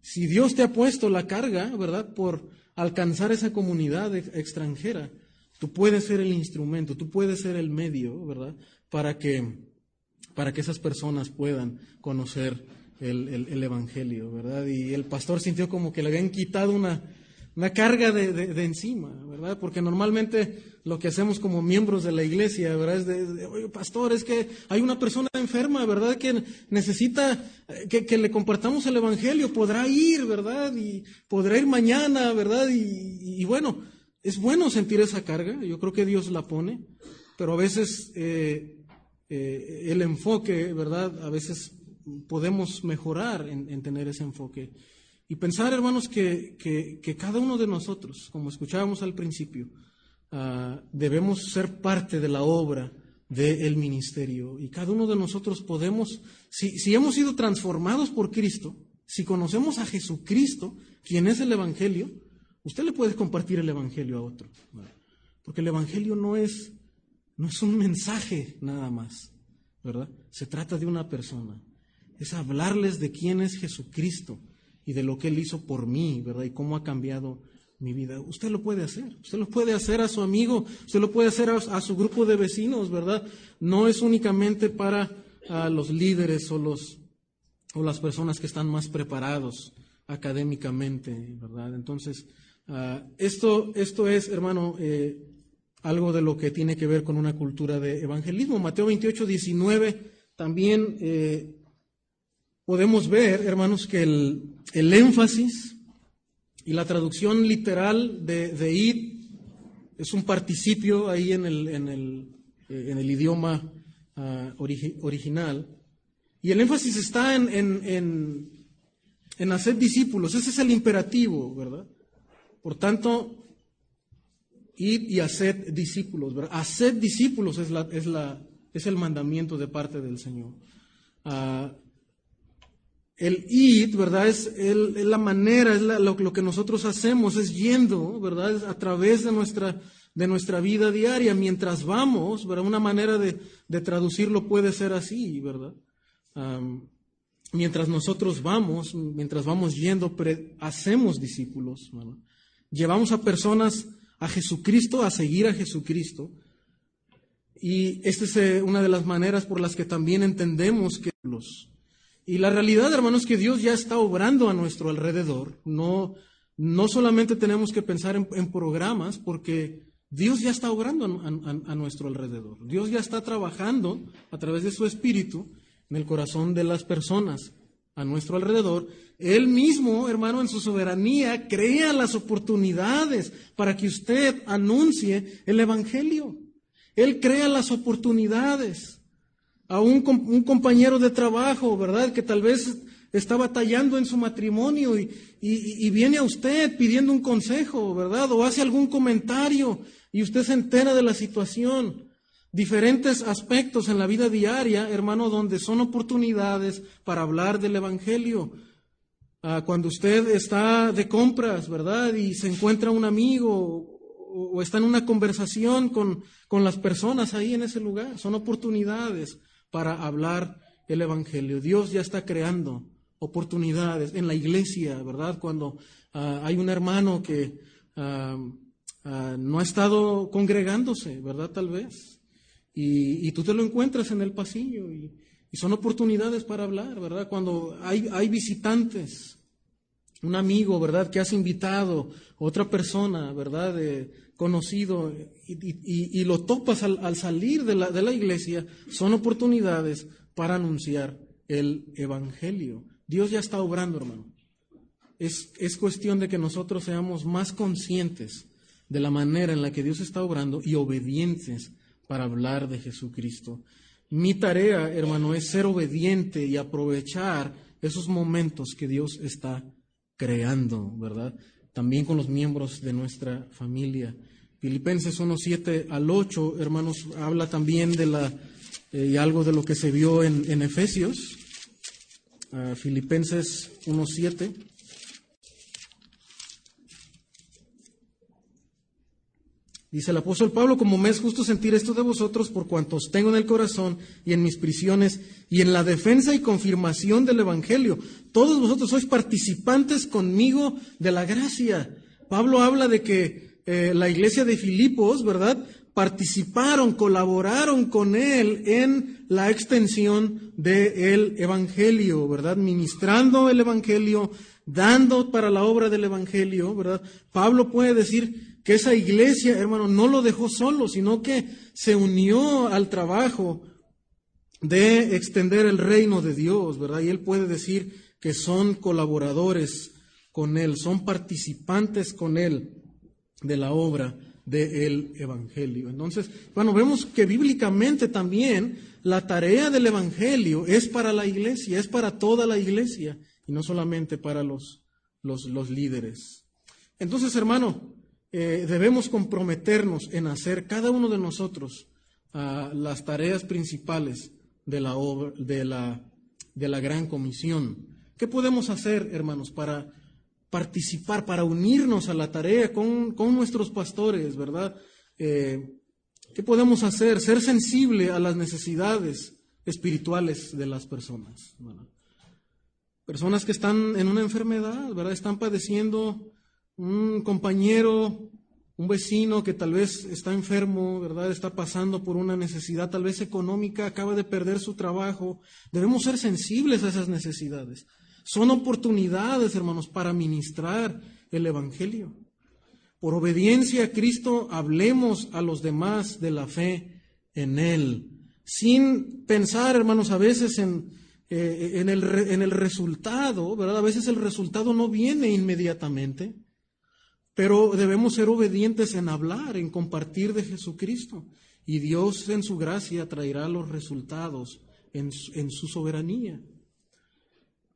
Si Dios te ha puesto la carga, ¿verdad? Por alcanzar esa comunidad extranjera, tú puedes ser el instrumento, tú puedes ser el medio, ¿verdad? Para que, para que esas personas puedan conocer el, Evangelio, ¿verdad? Y el pastor sintió como que le habían quitado una, una carga de, encima, ¿verdad? Porque normalmente lo que hacemos como miembros de la iglesia, ¿verdad? Es de, oye, pastor, es que hay una persona enferma, ¿verdad? Que necesita eh, que, le compartamos el Evangelio, podrá ir, ¿verdad? Y podrá ir mañana, ¿verdad? Y, bueno, es bueno sentir esa carga, yo creo que Dios la pone, pero a veces eh, eh, el enfoque, ¿verdad? A veces podemos mejorar en tener ese enfoque. Y pensar, hermanos, que, cada uno de nosotros, como escuchábamos al principio, ah, debemos ser parte de la obra del ministerio. Y cada uno de nosotros podemos, si, si hemos sido transformados por Cristo, si conocemos a Jesucristo, quien es el Evangelio, usted le puede compartir el Evangelio a otro. Porque el Evangelio no es, no es un mensaje nada más, ¿verdad? Se trata de una persona. Es hablarles de quién es Jesucristo y de lo que Él hizo por mí, ¿verdad? Y cómo ha cambiado mi vida. Usted lo puede hacer, usted lo puede hacer a su amigo, usted lo puede hacer a, su grupo de vecinos, ¿verdad? No es únicamente para los líderes o, los, o las personas que están más preparados académicamente, ¿verdad? Entonces, ah, esto, esto es, hermano, eh, algo de lo que tiene que ver con una cultura de evangelismo. Mateo 28, 19 también eh, podemos ver, hermanos, que el, énfasis y la traducción literal de, de id es un participio ahí en el, en el, eh, en el idioma ah, original. Y el énfasis está en, en, en, hacer discípulos. Ese es el imperativo, ¿verdad? Por tanto, id y haced discípulos, ¿verdad? Haced discípulos es, la, es, la, es el mandamiento de parte del Señor. Uh, el id, ¿verdad? Es, la manera, es lo, que nosotros hacemos, es yendo, ¿verdad? a través de nuestra, de nuestra vida diaria, mientras vamos, ¿verdad? Una manera de, traducirlo puede ser así, ¿verdad? mientras nosotros vamos, mientras vamos yendo, hacemos discípulos, Llevamos a personas a Jesucristo, a seguir a Jesucristo. Y esta es eh, una de las maneras por las que también entendemos que los... Y la realidad, hermanos, que Dios ya está obrando a nuestro alrededor. No, no solamente tenemos que pensar en, programas, porque Dios ya está obrando a, nuestro alrededor. Dios ya está trabajando a través de su Espíritu en el corazón de las personas a nuestro alrededor. Él mismo, hermano, en su soberanía, crea las oportunidades para que usted anuncie el Evangelio. Él crea las oportunidades. A un, compañero de trabajo, ¿verdad? Que tal vez está batallando en su matrimonio y, y, viene a usted pidiendo un consejo, ¿verdad? O hace algún comentario y usted se entera de la situación. Diferentes aspectos en la vida diaria, hermano, donde son oportunidades para hablar del Evangelio. Ah, cuando usted está de compras, ¿verdad? Y se encuentra un amigo o, está en una conversación con, las personas ahí en ese lugar. Son oportunidades para hablar el Evangelio. Dios ya está creando oportunidades en la iglesia, ¿verdad? Cuando ah, hay un hermano que ah, no ha estado congregándose, ¿verdad? Tal vez. Y, tú te lo encuentras en el pasillo y, son oportunidades para hablar, ¿verdad? Cuando hay, hay visitantes, un amigo, ¿verdad? Que has invitado, otra persona, ¿verdad? conocido y, lo topas al, salir de la, de la, iglesia, son oportunidades para anunciar el Evangelio. Dios ya está obrando, hermano. Es, es cuestión de que nosotros seamos más conscientes de la manera en la que Dios está obrando y obedientes para hablar de Jesucristo. Mi tarea, hermano, es ser obediente y aprovechar esos momentos que Dios está creando, ¿verdad? También con los miembros de nuestra familia. Filipenses 1, 7 al 8, hermanos, habla también de la, eh, y algo de lo que se vio en, Efesios. Uh, Filipenses 1, 7. Dice el apóstol Pablo, como me es justo sentir esto de vosotros por cuantos tengo en el corazón y en mis prisiones y en la defensa y confirmación del Evangelio. Todos vosotros sois participantes conmigo de la gracia. Pablo habla de que eh, la iglesia de Filipos, ¿verdad? Participaron, colaboraron con él en la extensión del Evangelio, ¿verdad? Ministrando el Evangelio, dando para la obra del Evangelio, ¿verdad? Pablo puede decir, que esa iglesia, hermano, no lo dejó solo, sino que se unió al trabajo de extender el reino de Dios, ¿verdad? Y él puede decir que son colaboradores con él, son participantes con él de la obra del Evangelio. Entonces, bueno, vemos que bíblicamente también la tarea del Evangelio es para la iglesia, es para toda la iglesia y no solamente para los, los, los líderes. Entonces, hermano, eh, debemos comprometernos en hacer cada uno de nosotros ah, las tareas principales de la, de, la, de la gran comisión. ¿Qué podemos hacer, hermanos, para participar, para unirnos a la tarea con, nuestros pastores, verdad? Eh, ¿Qué podemos hacer? Ser sensible a las necesidades espirituales de las personas. Personas que están en una enfermedad, ¿verdad? Están padeciendo un compañero, un vecino que tal vez está enfermo, ¿verdad? Está pasando por una necesidad tal vez económica, acaba de perder su trabajo. Debemos ser sensibles a esas necesidades. Son oportunidades, hermanos, para ministrar el Evangelio. Por obediencia a Cristo, hablemos a los demás de la fe en Él, sin pensar, hermanos, a veces en, eh, en, el, en el resultado, ¿verdad? A veces el resultado no viene inmediatamente. Pero debemos ser obedientes en hablar, en compartir de Jesucristo. Y Dios en su gracia traerá los resultados en, su soberanía.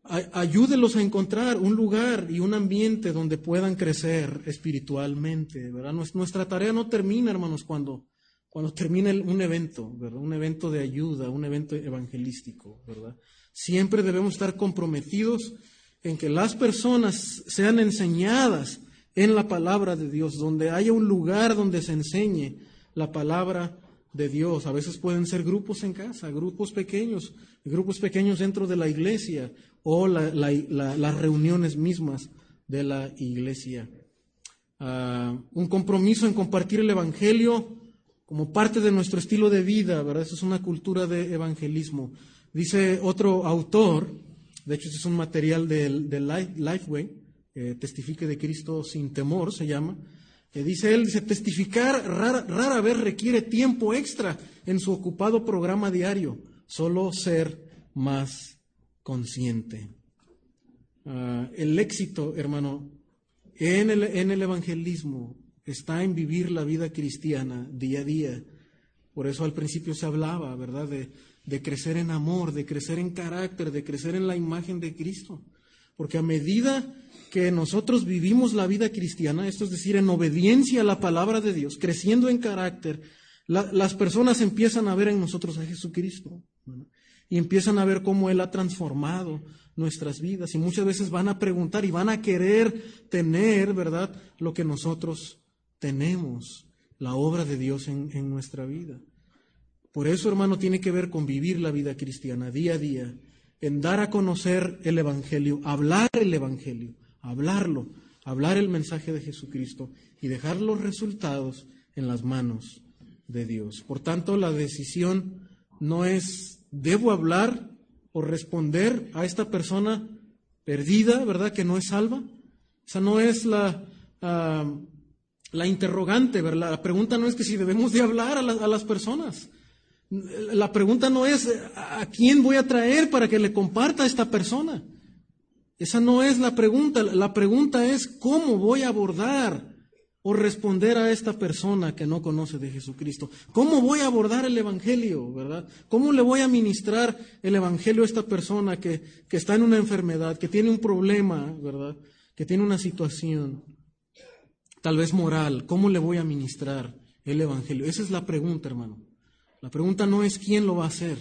ayúdelos a encontrar un lugar y un ambiente donde puedan crecer espiritualmente. ¿verdad? Nuestra tarea no termina, hermanos, cuando, cuando termina un evento, ¿verdad? un evento de ayuda, un evento evangelístico. ¿verdad? Siempre debemos estar comprometidos en que las personas sean enseñadas en la palabra de Dios, donde haya un lugar donde se enseñe la palabra de Dios. A veces pueden ser grupos en casa, grupos pequeños, grupos pequeños dentro de la iglesia o las reuniones mismas de la iglesia. ah, un compromiso en compartir el Evangelio como parte de nuestro estilo de vida, ¿verdad? Eso es una cultura de evangelismo. Dice otro autor, de hecho, este es un material del, Lifeway, Testifique de Cristo sin temor, se llama. que dice él, dice, testificar rara, rara vez requiere tiempo extra en su ocupado programa diario, solo ser más consciente. Ah, el éxito, hermano, en el, en el evangelismo está en vivir la vida cristiana día a día. Por eso al principio se hablaba, ¿verdad?, de, de crecer en amor, de crecer en carácter, de crecer en la imagen de Cristo. Porque a medida que nosotros vivimos la vida cristiana, esto es decir, en obediencia a la palabra de Dios, creciendo en carácter, las personas empiezan a ver en nosotros a Jesucristo y empiezan a ver cómo Él ha transformado nuestras vidas y muchas veces van a preguntar y van a querer tener, ¿verdad?, lo que nosotros tenemos, la obra de Dios en, en nuestra vida. Por eso, hermano, tiene que ver con vivir la vida cristiana día a día, en dar a conocer el Evangelio, hablar el Evangelio, hablarlo, hablar el mensaje de Jesucristo y dejar los resultados en las manos de Dios. Por tanto, la decisión no es, ¿debo hablar o responder a esta persona perdida, verdad, que no es salva? Esa no es la, la interrogante, ¿verdad? La pregunta no es que si debemos de hablar a, a las personas. La pregunta no es a quién voy a traer para que le comparta a esta persona. Esa no es la pregunta. La pregunta es cómo voy a abordar o responder a esta persona que no conoce de Jesucristo. ¿Cómo voy a abordar el Evangelio, verdad? ¿Cómo le voy a ministrar el Evangelio a esta persona que, que está en una enfermedad, que tiene un problema, verdad? Que tiene una situación, tal vez moral. ¿Cómo le voy a ministrar el Evangelio? Esa es la pregunta, hermano. La pregunta no es quién lo va a hacer.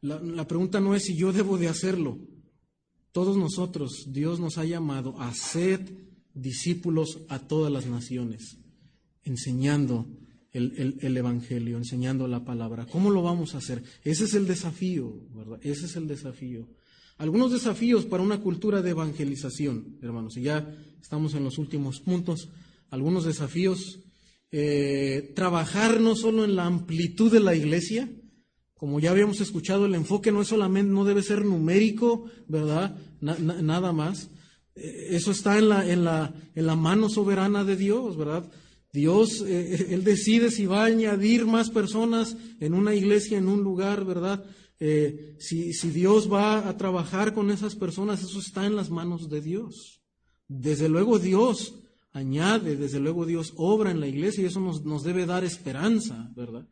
La, pregunta no es si yo debo de hacerlo. Todos nosotros, Dios nos ha llamado a ser discípulos a todas las naciones, enseñando el, el, Evangelio, enseñando la palabra. ¿Cómo lo vamos a hacer? Ese es el desafío, ¿verdad? Ese es el desafío. Algunos desafíos para una cultura de evangelización, hermanos, y ya estamos en los últimos puntos. Algunos desafíos eh, trabajar no solo en la amplitud de la iglesia, como ya habíamos escuchado, el enfoque no es solamente, no debe ser numérico, ¿verdad? nada más. Eh, eso está en la, en, la, en la mano soberana de Dios, ¿verdad? Dios, eh, Él decide si va a añadir más personas en una iglesia, en un lugar, ¿verdad? si, si Dios va a trabajar con esas personas, eso está en las manos de Dios. Desde luego Dios añade, desde luego Dios obra en la iglesia y eso nos, debe dar esperanza, ¿verdad?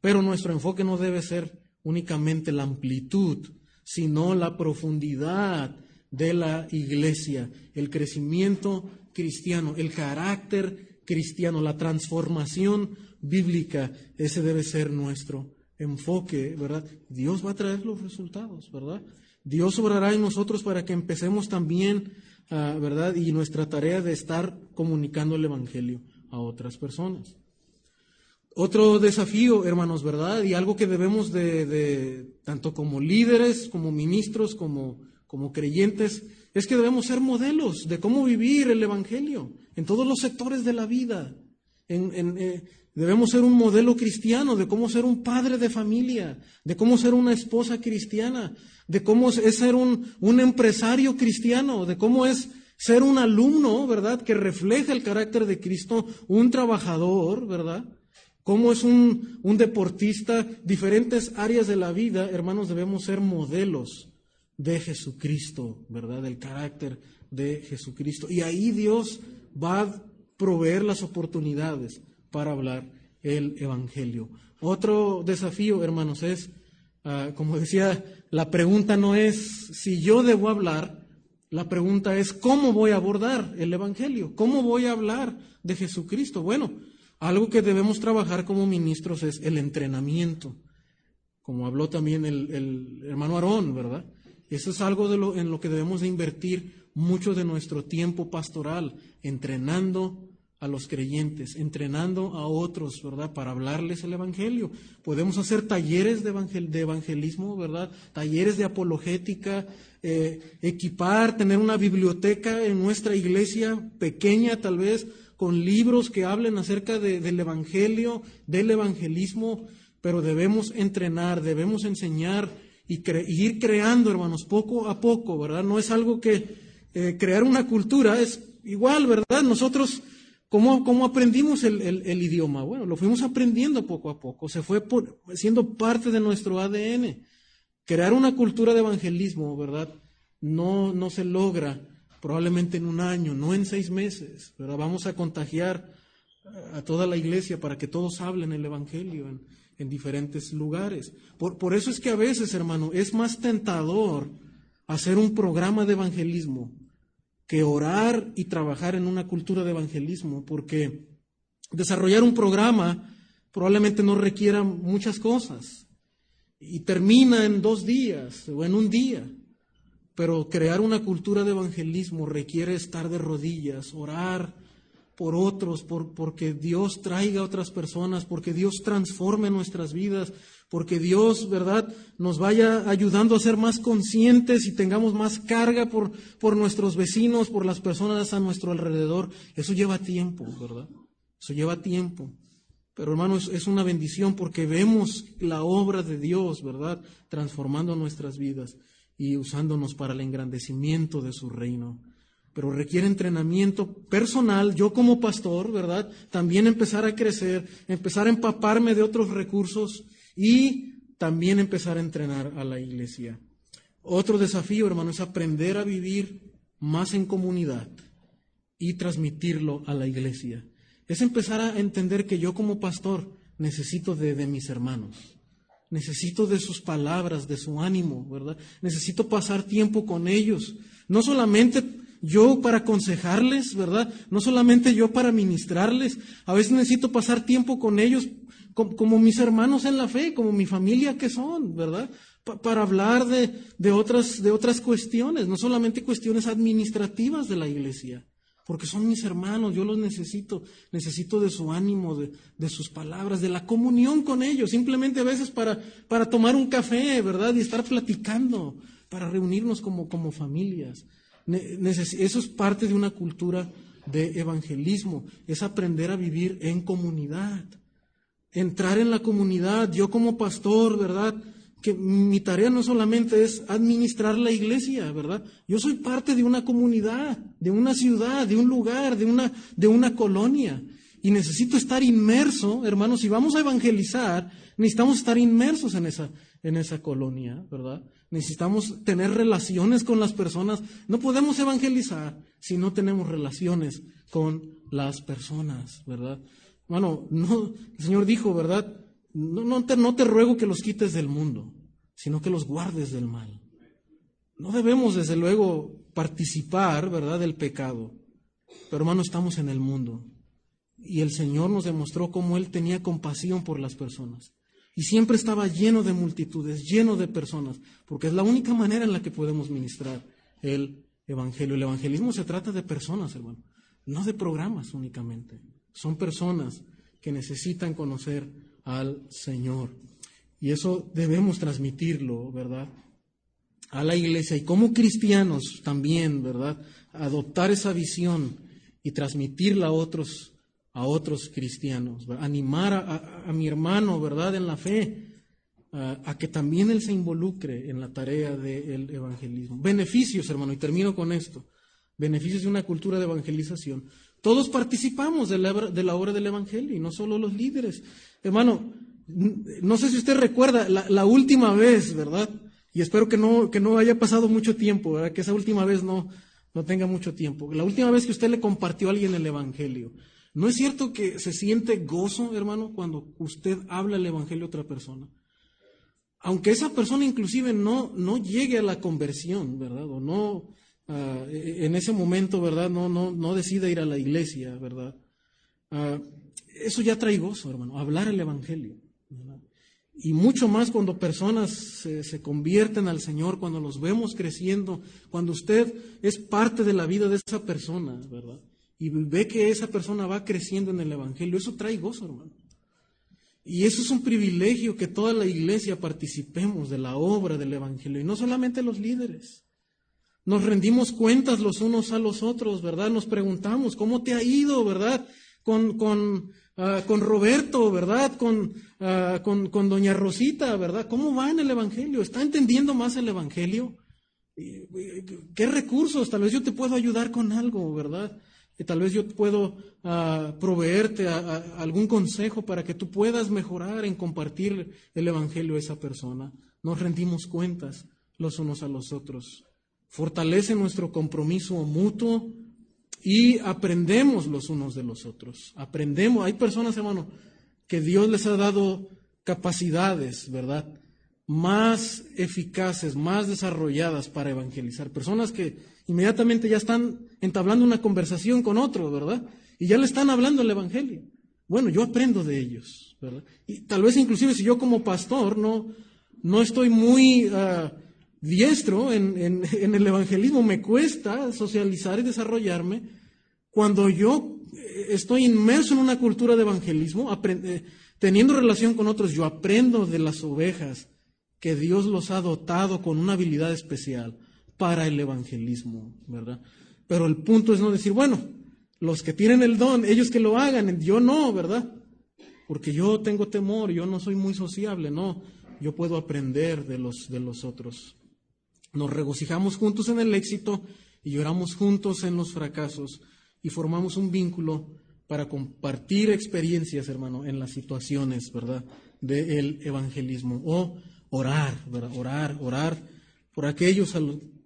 Pero nuestro enfoque no debe ser únicamente la amplitud, sino la profundidad de la iglesia, el crecimiento cristiano, el carácter cristiano, la transformación bíblica, ese debe ser nuestro enfoque, ¿verdad? Dios va a traer los resultados, ¿verdad? Dios obrará en nosotros para que empecemos también Ah, ¿verdad? Y nuestra tarea de estar comunicando el Evangelio a otras personas. Otro desafío, hermanos, ¿verdad? Y algo que debemos de, tanto como líderes, como ministros, como, como creyentes, es que debemos ser modelos de cómo vivir el Evangelio en todos los sectores de la vida. Eh, debemos ser un modelo cristiano de cómo ser un padre de familia, de cómo ser una esposa cristiana, de cómo es ser un, un empresario cristiano, de cómo es ser un alumno, ¿verdad? Que refleja el carácter de Cristo, un trabajador, ¿verdad? Cómo es un, un deportista, diferentes áreas de la vida, hermanos, debemos ser modelos de Jesucristo, ¿verdad? Del carácter de Jesucristo. Y ahí Dios va a proveer las oportunidades para hablar el Evangelio. Otro desafío, hermanos, es Ah, como decía, la pregunta no es si yo debo hablar, la pregunta es cómo voy a abordar el Evangelio, cómo voy a hablar de Jesucristo. Bueno, algo que debemos trabajar como ministros es el entrenamiento, como habló también el, hermano Aarón, ¿verdad? Eso es algo de lo, en lo que debemos de invertir mucho de nuestro tiempo pastoral, entrenando a los creyentes, entrenando a otros, ¿verdad? Para hablarles el Evangelio. Podemos hacer talleres de, evangelismo, ¿verdad? Talleres de apologética, eh, equipar, tener una biblioteca en nuestra iglesia, pequeña tal vez, con libros que hablen acerca del Evangelio, del evangelismo, pero debemos entrenar, debemos enseñar y, ir creando, hermanos, poco a poco, ¿verdad? No es algo que eh, crear una cultura es igual, ¿verdad? Nosotros, ¿cómo, aprendimos el, idioma? Bueno, lo fuimos aprendiendo poco a poco, se fue siendo parte de nuestro ADN. Crear una cultura de evangelismo, ¿verdad? No, no se logra probablemente en un año, no en seis meses, pero vamos a contagiar a toda la iglesia para que todos hablen el Evangelio en, en diferentes lugares. Por, por, eso es que a veces, hermano, es más tentador hacer un programa de evangelismo que orar y trabajar en una cultura de evangelismo, porque desarrollar un programa probablemente no requiera muchas cosas y termina en dos días o en un día. Pero crear una cultura de evangelismo requiere estar de rodillas, orar por otros, por, porque Dios traiga a otras personas, porque Dios transforme nuestras vidas, porque Dios, ¿verdad?, nos vaya ayudando a ser más conscientes y tengamos más carga por, por nuestros vecinos, por las personas a nuestro alrededor. Eso lleva tiempo, ¿verdad? Eso lleva tiempo. Pero hermanos, es una bendición porque vemos la obra de Dios, ¿verdad?, transformando nuestras vidas y usándonos para el engrandecimiento de su reino. Pero requiere entrenamiento personal, yo como pastor, ¿verdad? También empezar a crecer, empezar a empaparme de otros recursos y también empezar a entrenar a la iglesia. Otro desafío, hermano, es aprender a vivir más en comunidad y transmitirlo a la iglesia. Es empezar a entender que yo como pastor necesito de, de mis hermanos. Necesito de sus palabras, de su ánimo, ¿verdad? Necesito pasar tiempo con ellos. No solamente yo para aconsejarles, ¿verdad? No solamente yo para ministrarles. A veces necesito pasar tiempo con ellos como, mis hermanos en la fe, como mi familia que son, ¿verdad? para hablar de, otras, de otras cuestiones, no solamente cuestiones administrativas de la iglesia porque son mis hermanos, yo los necesito, necesito de su ánimo, de, sus palabras, de la comunión con ellos, simplemente a veces para, para tomar un café, ¿verdad? Y estar platicando, para reunirnos como, como familias. Eso es parte de una cultura de evangelismo, es aprender a vivir en comunidad, entrar en la comunidad, yo como pastor, ¿verdad? Que mi tarea no solamente es administrar la iglesia, ¿verdad? Yo soy parte de una comunidad, de una ciudad, de un lugar, de una, de una colonia. Y necesito estar inmerso, hermanos, si vamos a evangelizar, necesitamos estar inmersos en esa, en esa colonia, ¿verdad? Necesitamos tener relaciones con las personas. No podemos evangelizar si no tenemos relaciones con las personas, ¿verdad? Bueno, no, el Señor dijo, ¿verdad? No, te, no te ruego que los quites del mundo, sino que los guardes del mal. No debemos, desde luego, participar, ¿verdad?, del pecado. Pero hermano, estamos en el mundo. Y el Señor nos demostró cómo Él tenía compasión por las personas. Y siempre estaba lleno de multitudes, lleno de personas, porque es la única manera en la que podemos ministrar el Evangelio. El evangelismo se trata de personas, hermano, no de programas únicamente. Son personas que necesitan conocer al Señor. Y eso debemos transmitirlo, ¿verdad? A la iglesia y como cristianos también, ¿verdad? Adoptar esa visión y transmitirla a otros, a otros cristianos, animar a, mi hermano, ¿verdad? En la fe, a, que también él se involucre en la tarea del evangelismo. Beneficios, hermano, y termino con esto. Beneficios de una cultura de evangelización. Todos participamos de la, obra del Evangelio y no solo los líderes. Hermano, no sé si usted recuerda la, última vez, ¿verdad? Y espero que no, que no haya pasado mucho tiempo, ¿verdad? Que esa última vez no, no tenga mucho tiempo. La última vez que usted le compartió a alguien el Evangelio. ¿No es cierto que se siente gozo, hermano, cuando usted habla el Evangelio a otra persona? Aunque esa persona inclusive no, no llegue a la conversión, ¿verdad? O no, ah, en ese momento, ¿verdad? No, no, no decida ir a la iglesia, ¿verdad? Ah, eso ya trae gozo, hermano, hablar el Evangelio. Y mucho más cuando personas se, convierten al Señor, cuando los vemos creciendo, cuando usted es parte de la vida de esa persona, ¿verdad? Y ve que esa persona va creciendo en el Evangelio, eso trae gozo, hermano. Y eso es un privilegio que toda la iglesia participemos de la obra del Evangelio, y no solamente los líderes. Nos rendimos cuentas los unos a los otros, ¿verdad? Nos preguntamos, ¿cómo te ha ido, verdad? Con, con, ah, con Roberto, ¿verdad? Con, ah, con, con, Doña Rosita, ¿verdad? ¿Cómo va en el Evangelio? ¿Está entendiendo más el Evangelio? ¿Qué recursos? Tal vez yo te puedo ayudar con algo, ¿verdad? Que tal vez yo puedo uh, proveerte algún consejo para que tú puedas mejorar en compartir el Evangelio a esa persona. Nos rendimos cuentas los unos a los otros. Fortalece nuestro compromiso mutuo y aprendemos los unos de los otros. Aprendemos. Hay personas, hermano, que Dios les ha dado capacidades, ¿verdad? Más eficaces, más desarrolladas para evangelizar. Personas que inmediatamente ya están entablando una conversación con otro, ¿verdad? Y ya le están hablando el Evangelio. Bueno, yo aprendo de ellos, ¿verdad? Y tal vez inclusive si yo como pastor no, no estoy muy uh, diestro en, el evangelismo, me cuesta socializar y desarrollarme, cuando yo estoy inmerso en una cultura de evangelismo, eh, teniendo relación con otros, yo aprendo de las ovejas que Dios los ha dotado con una habilidad especial para el evangelismo, ¿verdad? Pero el punto es no decir, bueno, los que tienen el don, ellos que lo hagan, yo no, ¿verdad? Porque yo tengo temor, yo no soy muy sociable, no, yo puedo aprender de los, de los otros. Nos regocijamos juntos en el éxito y lloramos juntos en los fracasos y formamos un vínculo para compartir experiencias, hermano, en las situaciones, ¿verdad?, del evangelismo. O orar, ¿verdad? Orar, orar por aquellos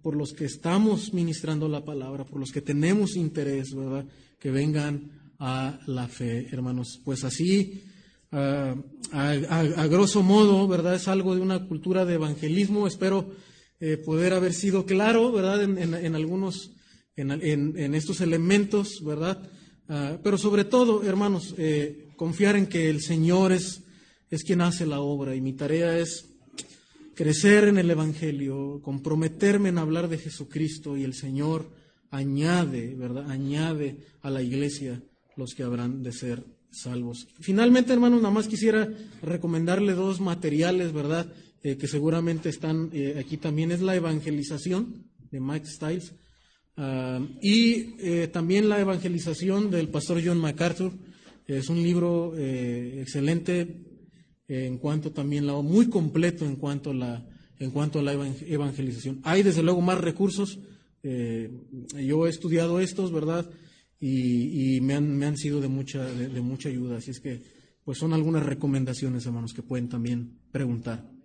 por los que estamos ministrando la palabra, por los que tenemos interés, ¿verdad? Que vengan a la fe, hermanos. Pues así, a, grosso modo, ¿verdad? Es algo de una cultura de evangelismo. Espero eh, poder haber sido claro, ¿verdad? En, algunos, en, estos elementos, ¿verdad? Ah, pero sobre todo, hermanos, eh, confiar en que el Señor es, es quien hace la obra y mi tarea es crecer en el Evangelio, comprometerme en hablar de Jesucristo y el Señor añade, ¿verdad? Añade a la iglesia los que habrán de ser salvos. Finalmente, hermanos, nada más quisiera recomendarle dos materiales, ¿verdad? Eh, que seguramente están eh, aquí también. Es la evangelización de Mike Stiles ah, y eh, también la evangelización del pastor John MacArthur. Es un libro excelente en cuanto también la muy completo en cuanto a la en cuanto a la evangelización. Hay desde luego más recursos. Yo he estudiado estos, ¿verdad? Y, me, han, me, han, sido de mucha, de, mucha ayuda. Así es que, pues son algunas recomendaciones, hermanos, que pueden también preguntar.